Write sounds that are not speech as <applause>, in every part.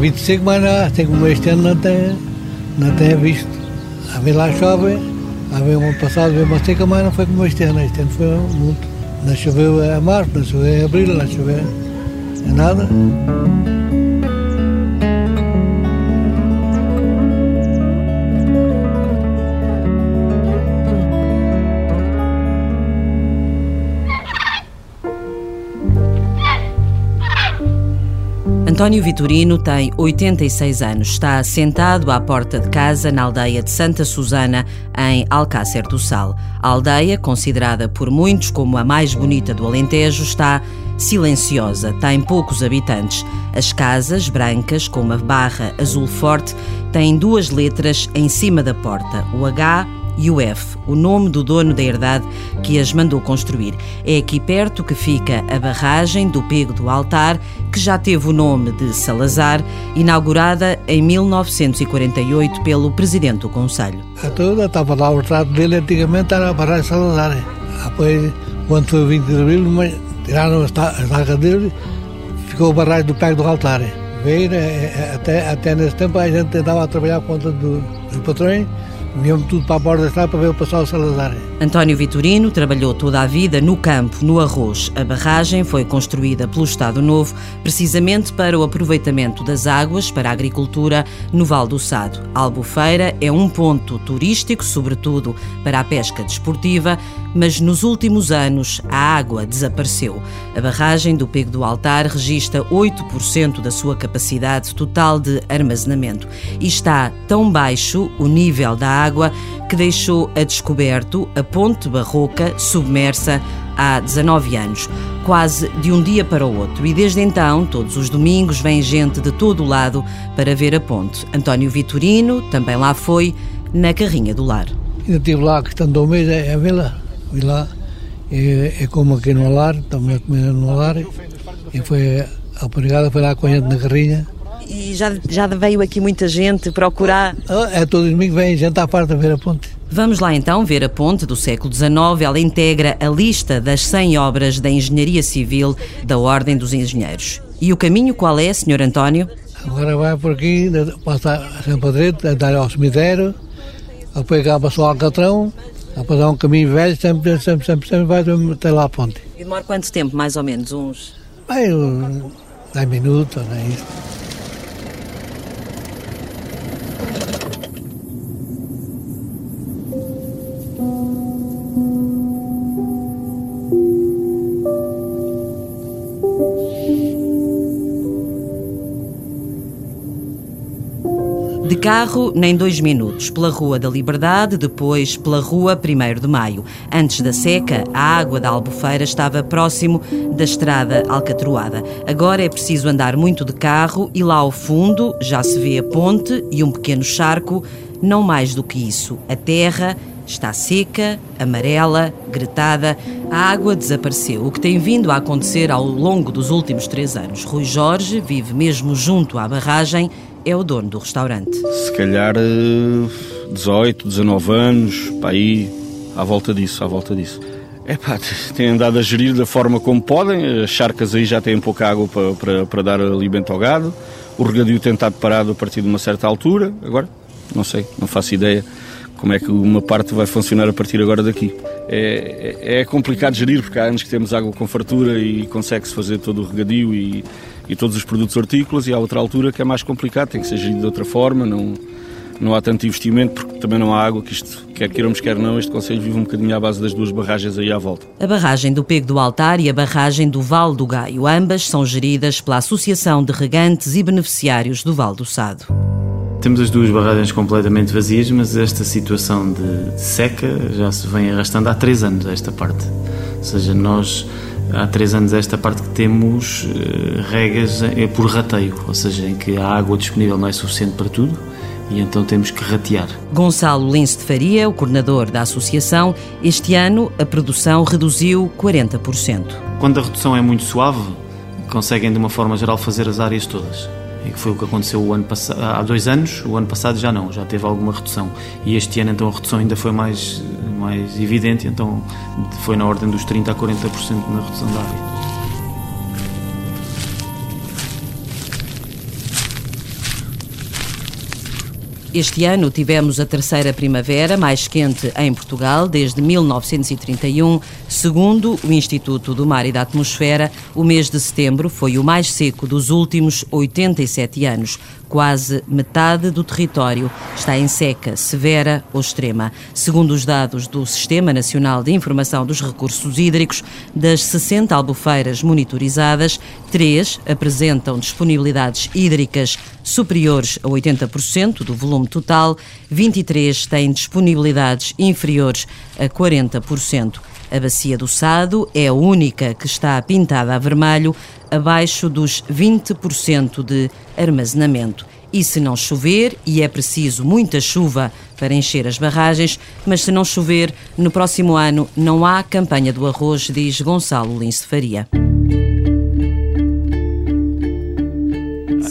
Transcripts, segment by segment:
25, mas não, tem como este ano não tem, não tem visto. A ver lá chove, a ver um passado veio uma seca, mas não foi como este ano. Este ano foi muito. Não choveu a março, não choveu em abril, não choveu em nada. António Vitorino tem 86 anos. Está sentado à porta de casa na aldeia de Santa Susana, em Alcácer do Sal. A aldeia, considerada por muitos como a mais bonita do Alentejo, está silenciosa, tem poucos habitantes. As casas, brancas, com uma barra azul forte, têm duas letras em cima da porta, o H e o nome do dono da herdade que as mandou construir. É aqui perto que fica a barragem do Pego do Altar, que já teve o nome de Salazar, inaugurada em 1948 pelo presidente do Conselho. A toda estava lá o retrato dele, antigamente era a barragem Salazar. Depois, quando foi o 20 de abril, tiraram as tagas dele, ficou a barragem do Pego do Altar. Veio, eh, eh, até, até nesse tempo a gente tentava trabalhar conta do, patrões Vinham tudo para a borda da estrada para ver o passar o Salazar. António Vitorino trabalhou toda a vida no campo, no arroz. A barragem foi construída pelo Estado Novo precisamente para o aproveitamento das águas para a agricultura no Val do Sado. Albufeira é um ponto turístico, sobretudo para a pesca desportiva, mas nos últimos anos a água desapareceu. A barragem do Pego do Altar registra 8% da sua capacidade total de armazenamento e está tão baixo o nível da água que deixou a descoberto a ponte barroca submersa há 19 anos, quase de um dia para o outro. E desde então, todos os domingos, vem gente de todo o lado para ver a ponte. António Vitorino também lá foi, na carrinha do lar. Eu estive lá, que estando um mês, é a vila fui lá, é, é como aqui no Alar, também comendo no Alar, e foi a obrigada foi lá com a gente na carrinha. E já, já veio aqui muita gente procurar? Ah, é todo domingo vem gente à parte a ver a ponte. Vamos lá então ver a ponte do século XIX. Ela integra a lista das 100 obras da engenharia civil da Ordem dos Engenheiros. E o caminho qual é, Sr. António? Agora vai por aqui, passa a direita, dar ao cemitério, depois acaba só ao Alcatrão, a passar um caminho velho, sempre, sempre, sempre, sempre vai até lá à ponte. E demora quanto tempo, mais ou menos? Uns? Vai, 10 minutos, não é isso? Carro, nem dois minutos. Pela Rua da Liberdade, depois pela Rua 1 de Maio. Antes da seca, a água da Albufeira estava próximo da estrada alcatroada. Agora é preciso andar muito de carro e lá ao fundo já se vê a ponte e um pequeno charco. Não mais do que isso. A terra está seca, amarela, gretada. A água desapareceu, o que tem vindo a acontecer ao longo dos últimos três anos. Rui Jorge vive mesmo junto à barragem é o dono do restaurante. Se calhar 18, eh, 19 anos, para aí, à volta disso, à volta disso. É pá, <laughs> têm andado a gerir da forma como podem, as charcas aí já têm pouca água para, para, para dar alimento ao gado, o regadio tem estado parado a partir de uma certa altura, agora, não sei, não faço ideia como é que uma parte vai funcionar a partir agora daqui. É, é, é complicado gerir, porque há anos que temos água com fartura e consegue-se fazer todo o regadio e, e todos os produtos hortícolas, e há outra altura que é mais complicado, tem que ser gerido de outra forma, não, não há tanto investimento porque também não há água, que isto, quer queiramos, quer não, este Conselho vive um bocadinho à base das duas barragens aí à volta. A barragem do Pego do Altar e a barragem do Val do Gaio, ambas são geridas pela Associação de Regantes e Beneficiários do Val do Sado. Temos as duas barragens completamente vazias, mas esta situação de seca já se vem arrastando há três anos, esta parte. Ou seja, nós há três anos esta parte que temos uh, regas é por rateio, ou seja, em que a água disponível não é suficiente para tudo e então temos que ratear. Gonçalo Lins de Faria, o coordenador da associação, este ano a produção reduziu 40%. Quando a redução é muito suave, conseguem de uma forma geral fazer as áreas todas que foi o que aconteceu o ano há dois anos, o ano passado já não, já teve alguma redução. E este ano então a redução ainda foi mais, mais evidente, então foi na ordem dos 30% a 40% na redução da área. Este ano tivemos a terceira primavera mais quente em Portugal desde 1931. Segundo o Instituto do Mar e da Atmosfera, o mês de setembro foi o mais seco dos últimos 87 anos. Quase metade do território está em seca severa ou extrema. Segundo os dados do Sistema Nacional de Informação dos Recursos Hídricos, das 60 albufeiras monitorizadas, três apresentam disponibilidades hídricas superiores a 80% do volume total, 23 têm disponibilidades inferiores a 40%. A Bacia do Sado é a única que está pintada a vermelho, abaixo dos 20% de armazenamento. E se não chover, e é preciso muita chuva para encher as barragens, mas se não chover, no próximo ano não há campanha do arroz, diz Gonçalo Lins Faria.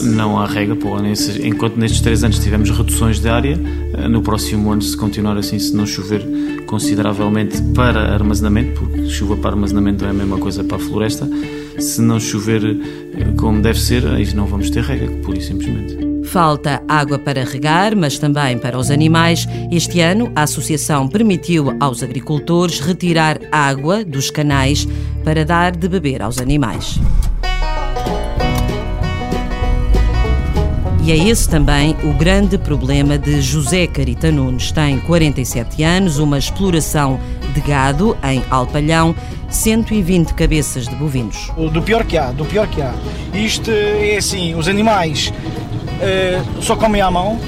Não há regra, pô, enquanto nestes três anos tivemos reduções de área, eh, no próximo ano, se continuar assim, se não chover consideravelmente para armazenamento, porque chuva para armazenamento é a mesma coisa para a floresta, se não chover eh, como deve ser, aí não vamos ter regra, por isso simplesmente. Falta água para regar, mas também para os animais. Este ano, a associação permitiu aos agricultores retirar água dos canais para dar de beber aos animais. E é esse também o grande problema de José Carita Nunes. Tem 47 anos, uma exploração de gado em Alpalhão, 120 cabeças de bovinos. Do pior que há, do pior que há. Isto é assim, os animais uh, só comem à mão,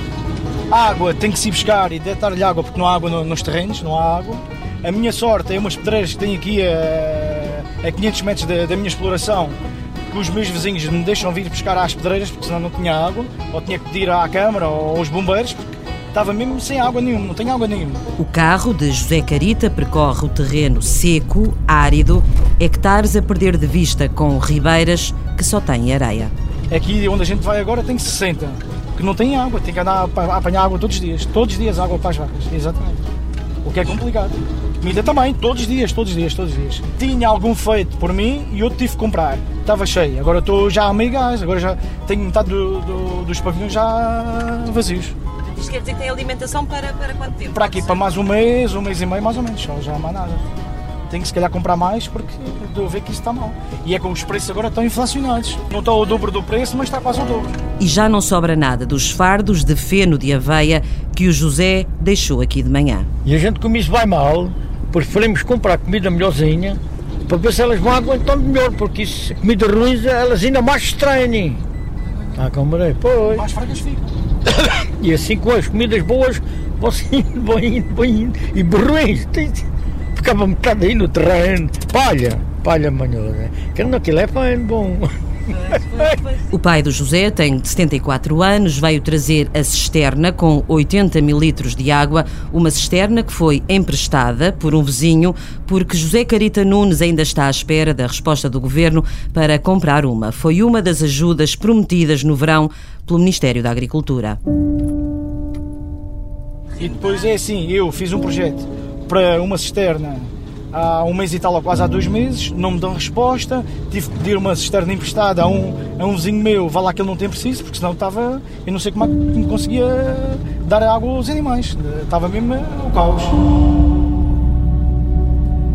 a água tem que se buscar e deitar-lhe água porque não há água nos terrenos, não há água. A minha sorte é umas pedreiras que tenho aqui a, a 500 metros da, da minha exploração que os meus vizinhos me deixam vir pescar às pedreiras porque senão não tinha água, ou tinha que pedir à Câmara ou aos bombeiros, porque estava mesmo sem água nenhuma, não tem água nenhuma. O carro de José Carita percorre o terreno seco, árido, hectares a perder de vista com ribeiras que só têm areia. Aqui onde a gente vai agora tem 60, que não tem água, tem que andar a apanhar água todos os dias, todos os dias água para as vacas, exatamente. O que é complicado. Comida também, todos os dias, todos os dias, todos os dias. Tinha algum feito por mim e eu tive que comprar. Estava cheio. Agora estou já a meio gás. Agora já tenho metade do, do, dos pavilhões já vazios. Isto quer dizer que tem alimentação para, para quanto tempo? Para aqui, para mais um mês, um mês e meio mais ou menos. Só já mais nada. Tenho que se calhar comprar mais porque estou a ver que isso está mal. E é com os preços agora estão inflacionados. Não está o dobro do preço, mas está quase o dobro. E já não sobra nada dos fardos de feno de aveia que o José deixou aqui de manhã. E a gente como isso vai mal, preferimos comprar comida melhorzinha para ver se elas vão aguentar melhor, porque isso, comida ruim elas ainda mais estranhem. Está a comer? Pois. Mais fragas ficam. <coughs> E assim com as comidas boas vão indo, vão indo, vão indo. E ruins, ficava metade aí no terreno. Palha, palha manhosa. Que não aquilo é bom. <laughs> O pai do José tem 74 anos, veio trazer a cisterna com 80 mil litros de água, uma cisterna que foi emprestada por um vizinho, porque José Carita Nunes ainda está à espera da resposta do governo para comprar uma. Foi uma das ajudas prometidas no verão pelo Ministério da Agricultura. E depois é assim, eu fiz um projeto para uma cisterna há um mês e tal, ou quase há dois meses, não me dão resposta. Tive que pedir uma cisterna emprestada a um, a um vizinho meu, vá lá que ele não tem preciso, porque senão estava. Eu não sei como é que me conseguia dar água aos animais. Estava mesmo o caos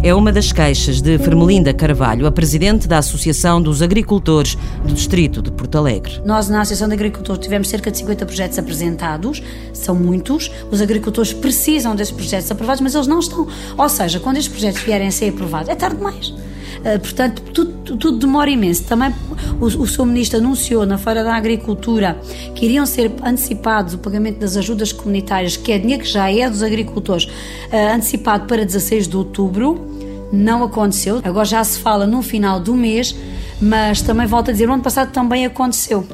é uma das queixas de Fermelinda Carvalho, a presidente da Associação dos Agricultores do Distrito de Porto Alegre. Nós, na Associação de Agricultores, tivemos cerca de 50 projetos apresentados, são muitos. Os agricultores precisam desses projetos aprovados, mas eles não estão. Ou seja, quando estes projetos vierem a ser aprovados, é tarde demais. Uh, portanto, tudo, tudo, demora imenso. Também o, o seu ministro anunciou na Feira da Agricultura que iriam ser antecipados o pagamento das ajudas comunitárias, que é dinheiro que já é dos agricultores, uh, antecipado para 16 de outubro não aconteceu. Agora já se fala no final do mês, mas também volto a dizer, no ano passado também aconteceu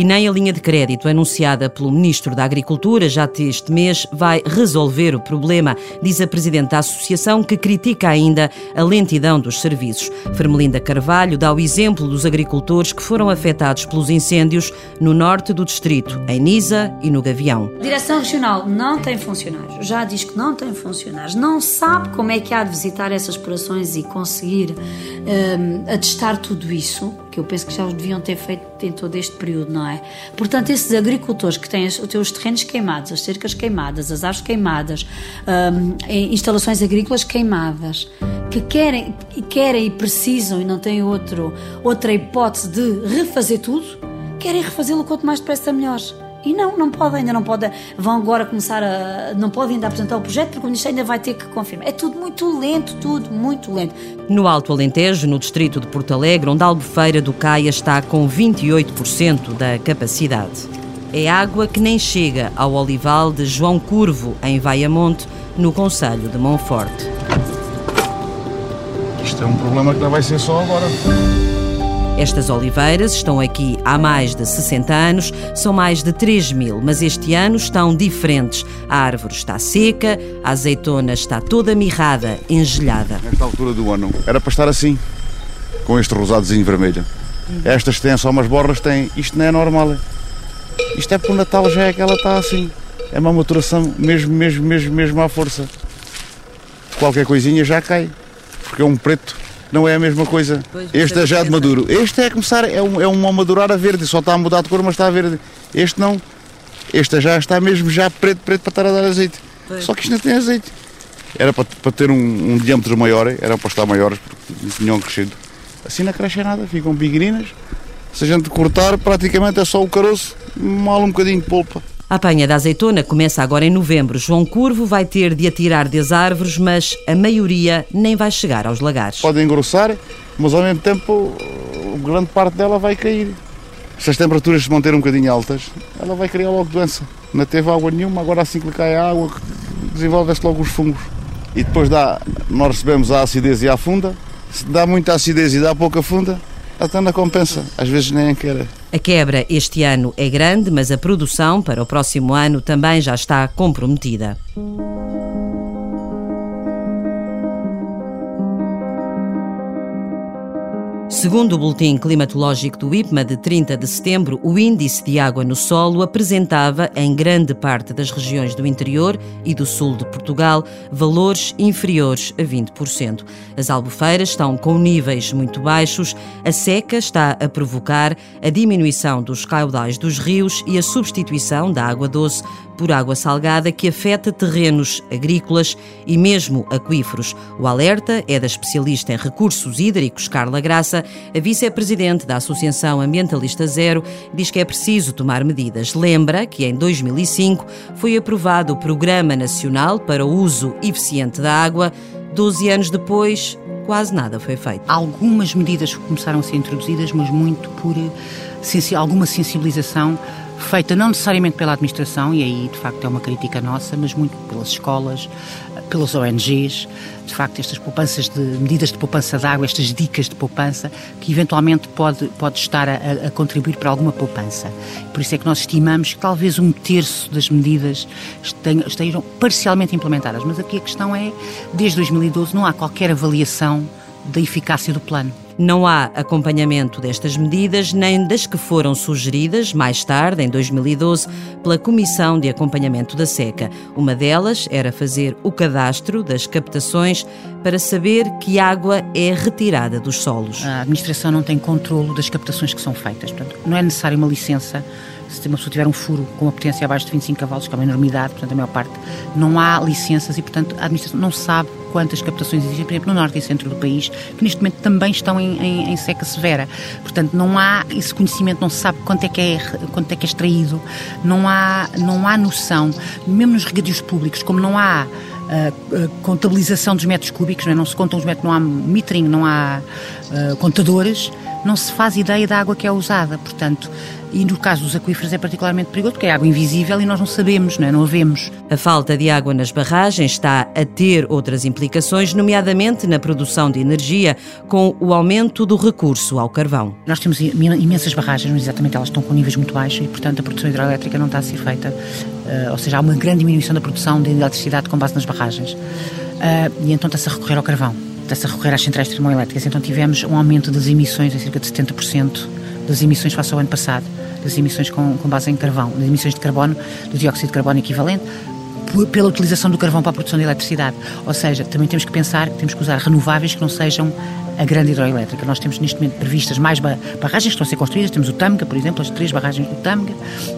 e nem a linha de crédito anunciada pelo Ministro da Agricultura já este mês vai resolver o problema, diz a Presidente da Associação, que critica ainda a lentidão dos serviços. Fermelinda Carvalho dá o exemplo dos agricultores que foram afetados pelos incêndios no norte do distrito, em Nisa e no Gavião. A Direção Regional não tem funcionários, já diz que não tem funcionários, não sabe como é que há de visitar essas explorações e conseguir um, atestar tudo isso, eu penso que já os deviam ter feito em todo este período, não é? Portanto, esses agricultores que têm os seus terrenos queimados, as cercas queimadas, as árvores queimadas, hum, instalações agrícolas queimadas, que querem, querem e precisam e não têm outro, outra hipótese de refazer tudo, querem refazê-lo quanto mais depressa melhor. E não, não podem, ainda não podem. Vão agora começar a. Não podem ainda apresentar o projeto porque o Ministério ainda vai ter que confirmar. É tudo muito lento, tudo muito lento. No Alto Alentejo, no distrito de Porto Alegre, onde a Albufeira do Caia está com 28% da capacidade. É água que nem chega ao olival de João Curvo, em Vaiamonte, no Conselho de Monforte. Isto é um problema que não vai ser só agora. Estas oliveiras estão aqui há mais de 60 anos, são mais de 3 mil, mas este ano estão diferentes. A árvore está seca, a azeitona está toda mirrada, engelhada. Nesta altura do ano era para estar assim, com este rosadozinho vermelho. Estas têm só umas borras, têm. Isto não é normal. Isto é para o Natal, já é que ela está assim. É uma maturação mesmo, mesmo, mesmo, mesmo à força. Qualquer coisinha já cai, porque é um preto não é a mesma coisa. Pois, este é já de maduro. Este é a começar, é um, é um a madurar a verde, só está a mudar de cor, mas está a verde. Este não. Este já está mesmo já preto, preto para estar a dar azeite. Pois. Só que isto não tem azeite. Era para, para ter um, um diâmetro maior, era para estar maiores, porque tinham crescido. Assim não cresce nada, ficam pequeninas. Se a gente cortar, praticamente é só o caroço, mal um bocadinho de polpa. A apanha da azeitona começa agora em novembro. João Curvo vai ter de atirar das árvores, mas a maioria nem vai chegar aos lagares. Pode engrossar, mas ao mesmo tempo grande parte dela vai cair. Se as temperaturas se manterem um bocadinho altas, ela vai criar logo doença. Não teve água nenhuma, agora assim que cai a água, desenvolve-se logo os fungos. E depois dá, nós recebemos a acidez e a funda. Se dá muita acidez e dá pouca funda, até não compensa. Às vezes nem quer. A quebra este ano é grande, mas a produção para o próximo ano também já está comprometida. Segundo o Boletim Climatológico do IPMA de 30 de setembro, o índice de água no solo apresentava, em grande parte das regiões do interior e do sul de Portugal, valores inferiores a 20%. As albufeiras estão com níveis muito baixos, a seca está a provocar a diminuição dos caudais dos rios e a substituição da água doce por água salgada que afeta terrenos agrícolas e mesmo aquíferos. O alerta é da especialista em recursos hídricos, Carla Graça, a vice-presidente da Associação Ambientalista Zero, diz que é preciso tomar medidas. Lembra que em 2005 foi aprovado o Programa Nacional para o Uso Eficiente da Água. Doze anos depois, quase nada foi feito. Algumas medidas começaram a ser introduzidas, mas muito por alguma sensibilização feita não necessariamente pela administração, e aí de facto é uma crítica nossa, mas muito pelas escolas, pelas ONGs, de facto estas poupanças de medidas de poupança de água, estas dicas de poupança, que eventualmente pode, pode estar a, a contribuir para alguma poupança. Por isso é que nós estimamos que talvez um terço das medidas estejam parcialmente implementadas, mas aqui a questão é, desde 2012 não há qualquer avaliação da eficácia do plano. Não há acompanhamento destas medidas nem das que foram sugeridas mais tarde, em 2012, pela Comissão de Acompanhamento da Seca. Uma delas era fazer o cadastro das captações para saber que água é retirada dos solos. A administração não tem controlo das captações que são feitas. Portanto, não é necessária uma licença se uma pessoa tiver um furo com uma potência abaixo de 25 cavalos, que é uma enormidade, portanto, a maior parte, não há licenças e, portanto, a administração não sabe quantas captações existem, por exemplo, no norte e centro do país, que neste momento também estão em, em, em, seca severa. Portanto, não há esse conhecimento, não se sabe quanto é que é, quanto é, que é extraído, não há, não há noção, mesmo nos regadios públicos, como não há uh, contabilização dos metros cúbicos, não, é? não se contam os metros, não há metering, não há uh, contadores, não se faz ideia da água que é usada. Portanto, e no caso dos aquíferos é particularmente perigoso porque é água invisível e nós não sabemos, não, é? não a vemos. A falta de água nas barragens está a ter outras implicações, nomeadamente na produção de energia, com o aumento do recurso ao carvão. Nós temos imensas barragens, mas exatamente elas estão com níveis muito baixos e, portanto, a produção hidroelétrica não está a ser feita. Uh, ou seja, há uma grande diminuição da produção de eletricidade com base nas barragens. Uh, e então está-se a recorrer ao carvão, está-se a recorrer às centrais termoelétricas. Então tivemos um aumento das emissões em cerca de 70% das emissões face ao ano passado das emissões com, com base em carvão, das emissões de carbono, do dióxido de carbono equivalente, pela utilização do carvão para a produção de eletricidade. Ou seja, também temos que pensar que temos que usar renováveis que não sejam a grande hidroelétrica. Nós temos neste momento previstas mais barragens que estão a ser construídas. Temos o Tâmega, por exemplo, as três barragens do Tâmega,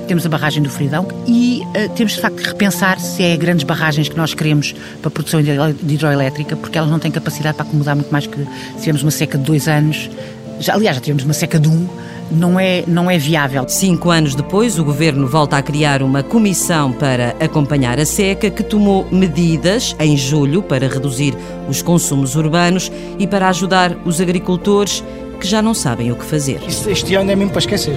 temos a barragem do Fridão e uh, temos de facto de repensar se é grandes barragens que nós queremos para a produção de hidroelétrica, porque elas não têm capacidade para acomodar muito mais que se tivermos uma seca de dois anos. Já, aliás, já tivemos uma seca de um não é, não é viável. Cinco anos depois, o governo volta a criar uma comissão para acompanhar a seca, que tomou medidas em julho para reduzir os consumos urbanos e para ajudar os agricultores que já não sabem o que fazer. Este ano é mesmo para esquecer.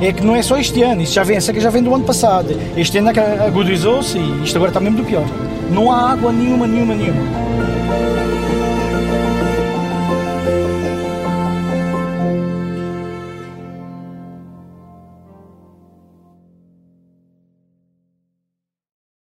É que não é só este ano, isso já vem, a seca já vem do ano passado. Este ano é agudizou-se e isto agora está mesmo do pior. Não há água nenhuma, nenhuma, nenhuma.